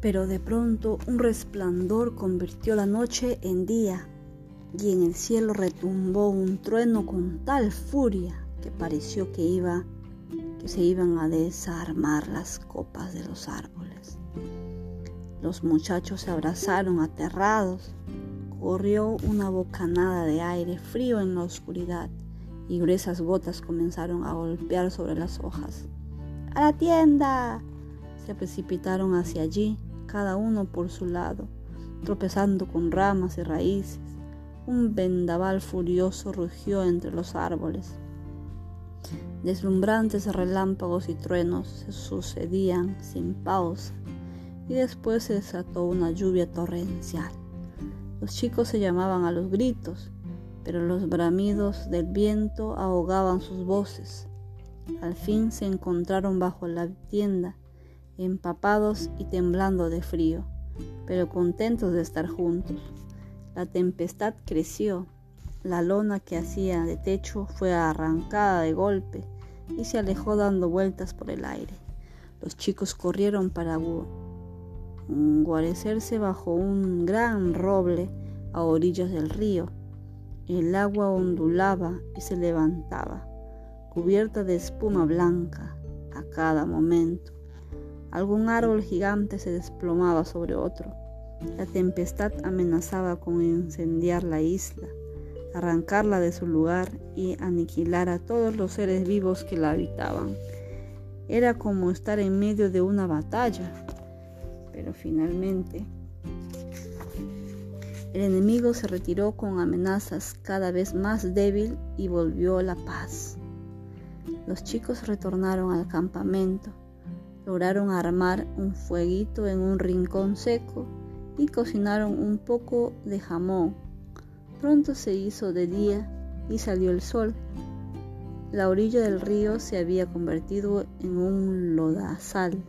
Pero de pronto un resplandor convirtió la noche en día y en el cielo retumbó un trueno con tal furia que pareció que iba que se iban a desarmar las copas de los árboles. Los muchachos se abrazaron aterrados. Corrió una bocanada de aire frío en la oscuridad y gruesas gotas comenzaron a golpear sobre las hojas. ¡A la tienda! Se precipitaron hacia allí, cada uno por su lado, tropezando con ramas y raíces. Un vendaval furioso rugió entre los árboles. Deslumbrantes relámpagos y truenos se sucedían sin pausa y después se desató una lluvia torrencial. Los chicos se llamaban a los gritos, pero los bramidos del viento ahogaban sus voces. Al fin se encontraron bajo la tienda, empapados y temblando de frío, pero contentos de estar juntos. La tempestad creció la lona que hacía de techo fue arrancada de golpe y se alejó dando vueltas por el aire. Los chicos corrieron para guarecerse bajo un gran roble a orillas del río. El agua ondulaba y se levantaba, cubierta de espuma blanca a cada momento. Algún árbol gigante se desplomaba sobre otro. La tempestad amenazaba con incendiar la isla arrancarla de su lugar y aniquilar a todos los seres vivos que la habitaban. Era como estar en medio de una batalla, pero finalmente el enemigo se retiró con amenazas cada vez más débil y volvió la paz. Los chicos retornaron al campamento, lograron armar un fueguito en un rincón seco y cocinaron un poco de jamón Pronto se hizo de día y salió el sol. La orilla del río se había convertido en un lodazal.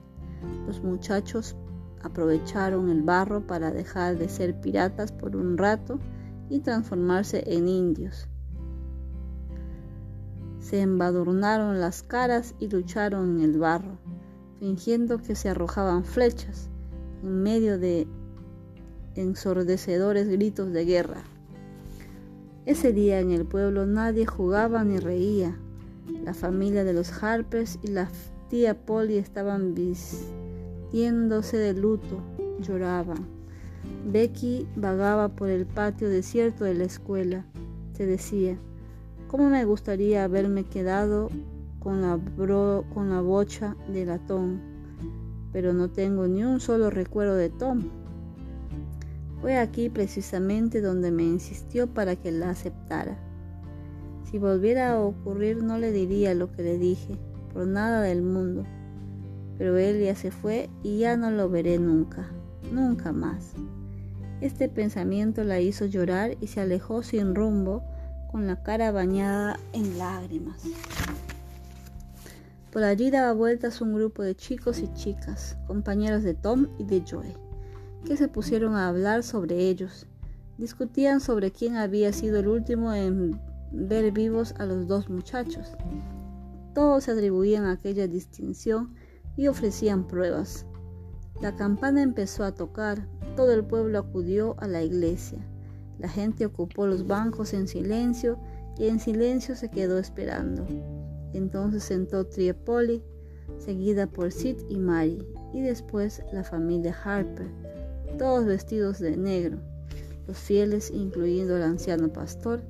Los muchachos aprovecharon el barro para dejar de ser piratas por un rato y transformarse en indios. Se embadurnaron las caras y lucharon en el barro, fingiendo que se arrojaban flechas en medio de ensordecedores gritos de guerra. Ese día en el pueblo nadie jugaba ni reía. La familia de los Harpers y la tía Polly estaban vistiéndose de luto, lloraban. Becky vagaba por el patio desierto de la escuela. Se decía, ¿cómo me gustaría haberme quedado con la, con la bocha de latón? Pero no tengo ni un solo recuerdo de Tom. Fue aquí precisamente donde me insistió para que la aceptara. Si volviera a ocurrir no le diría lo que le dije, por nada del mundo. Pero él ya se fue y ya no lo veré nunca, nunca más. Este pensamiento la hizo llorar y se alejó sin rumbo, con la cara bañada en lágrimas. Por allí daba vueltas un grupo de chicos y chicas, compañeros de Tom y de Joey que se pusieron a hablar sobre ellos. Discutían sobre quién había sido el último en ver vivos a los dos muchachos. Todos se atribuían a aquella distinción y ofrecían pruebas. La campana empezó a tocar, todo el pueblo acudió a la iglesia. La gente ocupó los bancos en silencio y en silencio se quedó esperando. Entonces sentó Triepoli, seguida por Sid y Mary, y después la familia Harper todos vestidos de negro. Los fieles, incluyendo el anciano pastor,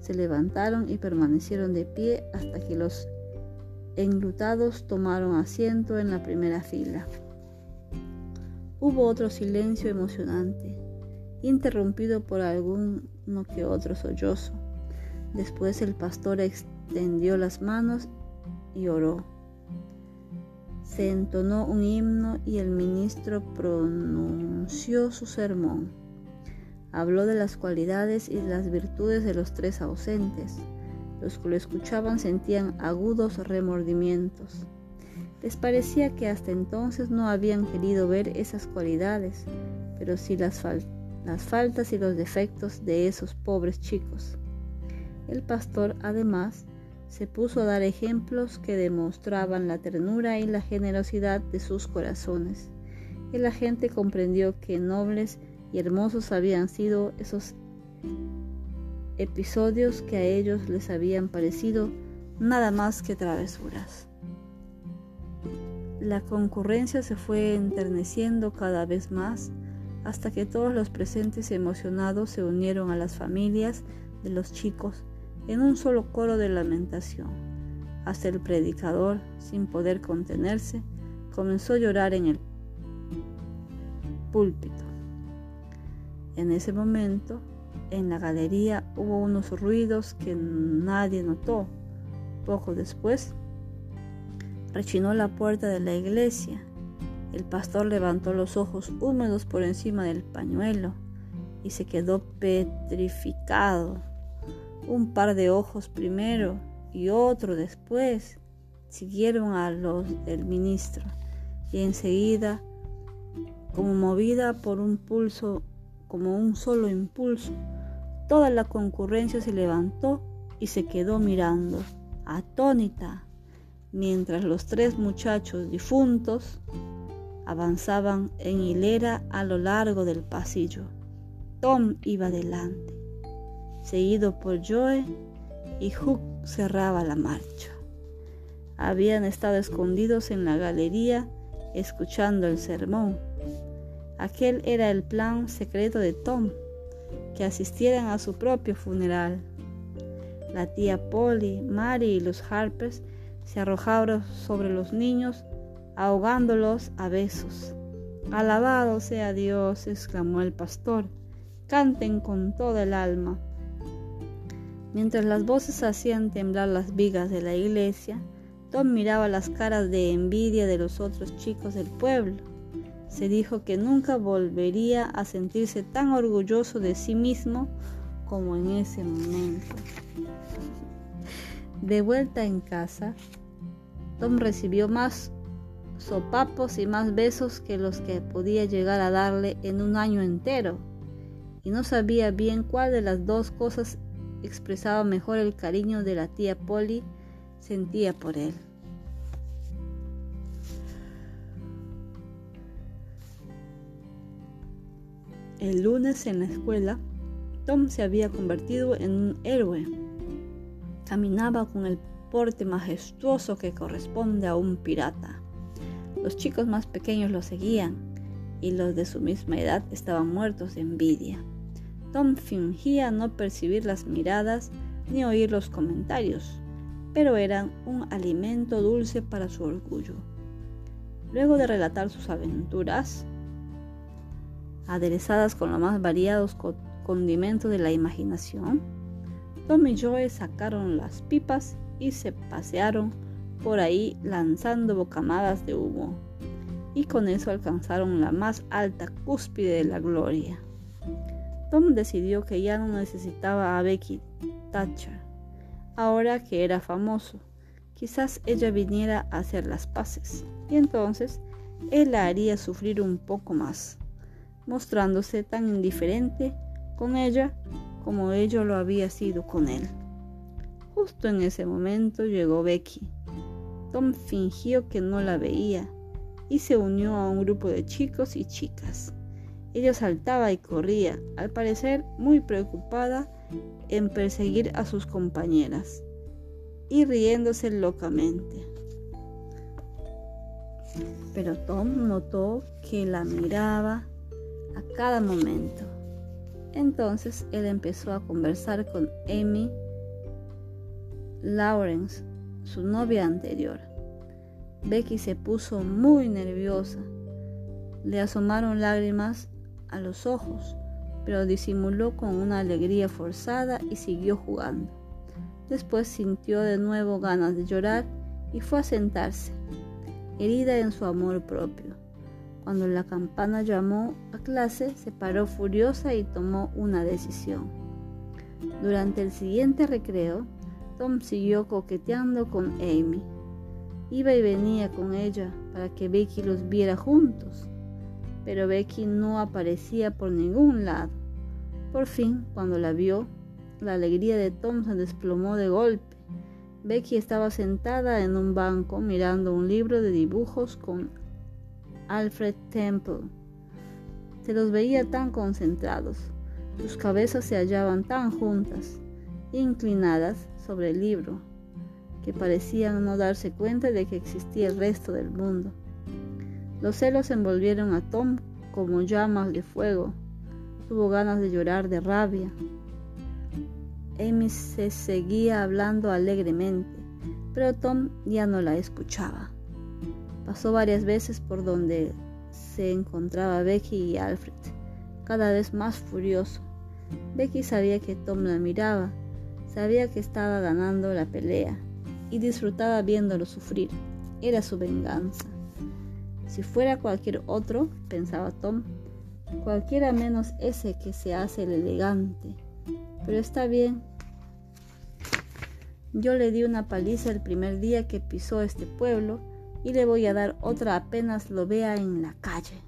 se levantaron y permanecieron de pie hasta que los enlutados tomaron asiento en la primera fila. Hubo otro silencio emocionante, interrumpido por alguno que otro sollozo. Después el pastor extendió las manos y oró se entonó un himno y el ministro pronunció su sermón. Habló de las cualidades y las virtudes de los tres ausentes. Los que lo escuchaban sentían agudos remordimientos. Les parecía que hasta entonces no habían querido ver esas cualidades, pero sí las, las faltas y los defectos de esos pobres chicos. El pastor, además, se puso a dar ejemplos que demostraban la ternura y la generosidad de sus corazones. el agente comprendió que nobles y hermosos habían sido esos episodios que a ellos les habían parecido nada más que travesuras. La concurrencia se fue enterneciendo cada vez más hasta que todos los presentes emocionados se unieron a las familias de los chicos en un solo coro de lamentación. Hasta el predicador, sin poder contenerse, comenzó a llorar en el púlpito. En ese momento, en la galería hubo unos ruidos que nadie notó. Poco después, rechinó la puerta de la iglesia. El pastor levantó los ojos húmedos por encima del pañuelo y se quedó petrificado. Un par de ojos primero y otro después siguieron a los del ministro y enseguida, como movida por un pulso, como un solo impulso, toda la concurrencia se levantó y se quedó mirando, atónita, mientras los tres muchachos difuntos avanzaban en hilera a lo largo del pasillo. Tom iba delante, seguido por Joe, y Hook cerraba la marcha. Habían estado escondidos en la galería escuchando el sermón. Aquel era el plan secreto de Tom, que asistieran a su propio funeral. La tía Polly, Mary y los Harpers se arrojaron sobre los niños, ahogándolos a besos. Alabado sea Dios, exclamó el pastor, canten con toda el alma. Mientras las voces hacían temblar las vigas de la iglesia, Tom miraba las caras de envidia de los otros chicos del pueblo. Se dijo que nunca volvería a sentirse tan orgulloso de sí mismo como en ese momento. De vuelta en casa, Tom recibió más sopapos y más besos que los que podía llegar a darle en un año entero, y no sabía bien cuál de las dos cosas expresaba mejor el cariño de la tía Polly sentía por él. El lunes en la escuela, Tom se había convertido en un héroe. Caminaba con el porte majestuoso que corresponde a un pirata. Los chicos más pequeños lo seguían y los de su misma edad estaban muertos de envidia. Tom fingía no percibir las miradas ni oír los comentarios, pero eran un alimento dulce para su orgullo. Luego de relatar sus aventuras, aderezadas con los más variados condimentos de la imaginación, Tom y Joe sacaron las pipas y se pasearon por ahí lanzando bocamadas de humo, y con eso alcanzaron la más alta cúspide de la gloria. Tom decidió que ya no necesitaba a Becky Thatcher, ahora que era famoso. Quizás ella viniera a hacer las paces, y entonces él la haría sufrir un poco más, mostrándose tan indiferente con ella como ella lo había sido con él. Justo en ese momento llegó Becky. Tom fingió que no la veía y se unió a un grupo de chicos y chicas. Ella saltaba y corría, al parecer muy preocupada en perseguir a sus compañeras y riéndose locamente. Pero Tom notó que la miraba a cada momento. Entonces él empezó a conversar con Amy Lawrence, su novia anterior. Becky se puso muy nerviosa. Le asomaron lágrimas a los ojos, pero disimuló con una alegría forzada y siguió jugando. Después sintió de nuevo ganas de llorar y fue a sentarse, herida en su amor propio. Cuando la campana llamó a clase, se paró furiosa y tomó una decisión. Durante el siguiente recreo, Tom siguió coqueteando con Amy. Iba y venía con ella para que Becky los viera juntos, pero Becky no aparecía por ningún lado. Por fin, cuando la vio, la alegría de Tom se desplomó de golpe. Becky estaba sentada en un banco mirando un libro de dibujos con Alfred Temple. Se los veía tan concentrados, sus cabezas se hallaban tan juntas, inclinadas sobre el libro, que parecían no darse cuenta de que existía el resto del mundo. Los celos envolvieron a Tom como llamas de fuego. Tuvo ganas de llorar de rabia. Amy se seguía hablando alegremente, pero Tom ya no la escuchaba. Pasó varias veces por donde se encontraba Becky y Alfred, cada vez más furioso. Becky sabía que Tom la miraba, sabía que estaba ganando la pelea y disfrutaba viéndolo sufrir. Era su venganza. Si fuera cualquier otro, pensaba Tom, cualquiera menos ese que se hace el elegante. Pero está bien. Yo le di una paliza el primer día que pisó este pueblo y le voy a dar otra apenas lo vea en la calle.